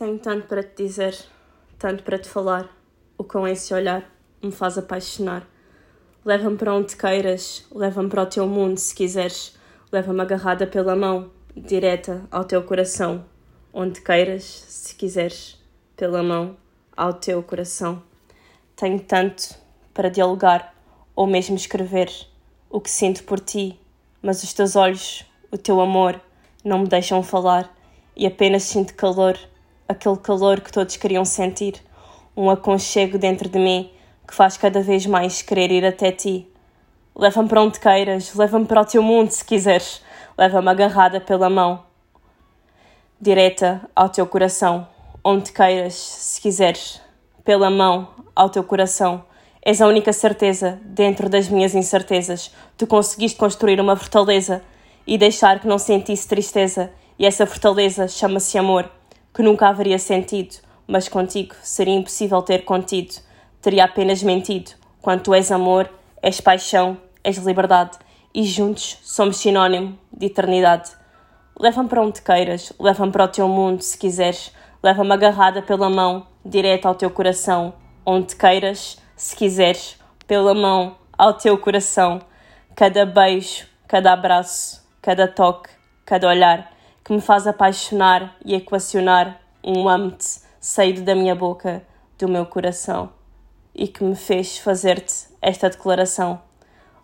Tenho tanto para te dizer, tanto para te falar. O com esse olhar me faz apaixonar. Leva-me para onde queiras, leva-me para o teu mundo se quiseres. Leva-me agarrada pela mão, direta ao teu coração. Onde queiras, se quiseres, pela mão ao teu coração. Tenho tanto para dialogar ou mesmo escrever o que sinto por ti, mas os teus olhos, o teu amor, não me deixam falar e apenas sinto calor, aquele calor que todos queriam sentir, um aconchego dentro de mim que faz cada vez mais querer ir até ti. Leva-me para onde queiras, leva-me para o teu mundo se quiseres, leva-me agarrada pela mão, direta ao teu coração, onde queiras, se quiseres, pela mão ao teu coração. És a única certeza dentro das minhas incertezas. Tu conseguiste construir uma fortaleza e deixar que não sentisse tristeza, e essa fortaleza chama-se amor, que nunca haveria sentido, mas contigo seria impossível ter contido. Teria apenas mentido. Quando tu és amor, és paixão, és liberdade, e juntos somos sinónimo de eternidade. Leva-me para onde queiras, leva-me para o teu mundo, se quiseres, leva-me agarrada pela mão, direto ao teu coração, onde queiras, se quiseres, pela mão ao teu coração, cada beijo, cada abraço, cada toque, cada olhar que me faz apaixonar e equacionar um amo-te saído da minha boca, do meu coração, e que me fez fazer-te esta declaração.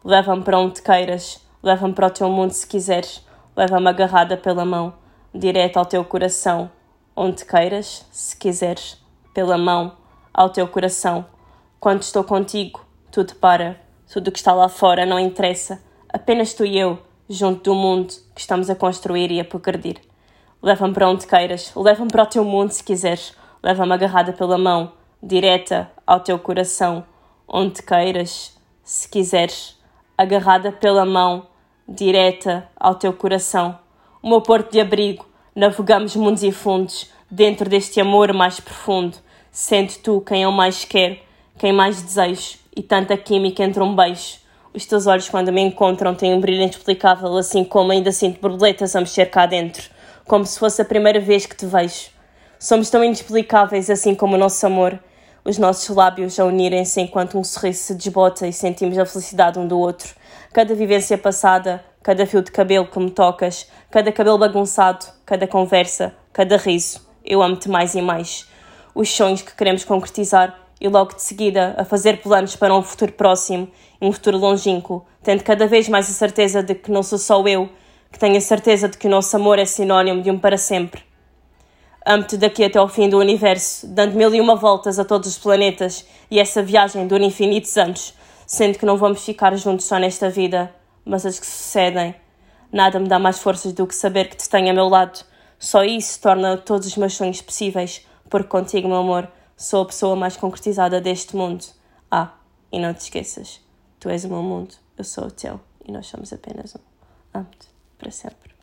Leva-me para onde queiras, leva-me para o teu mundo se quiseres, leva-me agarrada pela mão, direto ao teu coração, onde queiras, se quiseres, pela mão ao teu coração quando estou contigo, tudo para. Tudo o que está lá fora não interessa. Apenas tu e eu, junto do mundo que estamos a construir e a progredir. Leva-me para onde queiras, leva-me para o teu mundo se quiseres. Leva-me agarrada pela mão, direta ao teu coração, onde queiras, se quiseres. Agarrada pela mão, direta ao teu coração. O meu porto de abrigo, navegamos mundos e fundos, dentro deste amor mais profundo. Sente tu quem eu mais quero quem mais desejo e tanta química entre um beijo. Os teus olhos, quando me encontram, têm um brilho inexplicável, assim como ainda sinto borboletas a mexer cá dentro, como se fosse a primeira vez que te vejo. Somos tão inexplicáveis, assim como o nosso amor, os nossos lábios a unirem-se enquanto um sorriso se desbota e sentimos a felicidade um do outro. Cada vivência passada, cada fio de cabelo que me tocas, cada cabelo bagunçado, cada conversa, cada riso, eu amo-te mais e mais. Os sonhos que queremos concretizar e logo de seguida a fazer planos para um futuro próximo e um futuro longínquo, tendo cada vez mais a certeza de que não sou só eu, que tenho a certeza de que o nosso amor é sinónimo de um para sempre. Amo-te daqui até ao fim do universo, dando mil e uma voltas a todos os planetas e essa viagem dura infinitos anos, sendo que não vamos ficar juntos só nesta vida, mas as que sucedem. Nada me dá mais forças do que saber que te tenho a meu lado. Só isso torna todos os meus sonhos possíveis, porque contigo, meu amor, Sou a pessoa mais concretizada deste mundo. Ah, e não te esqueças, tu és o meu mundo, eu sou o teu e nós somos apenas um. Amo-te para sempre.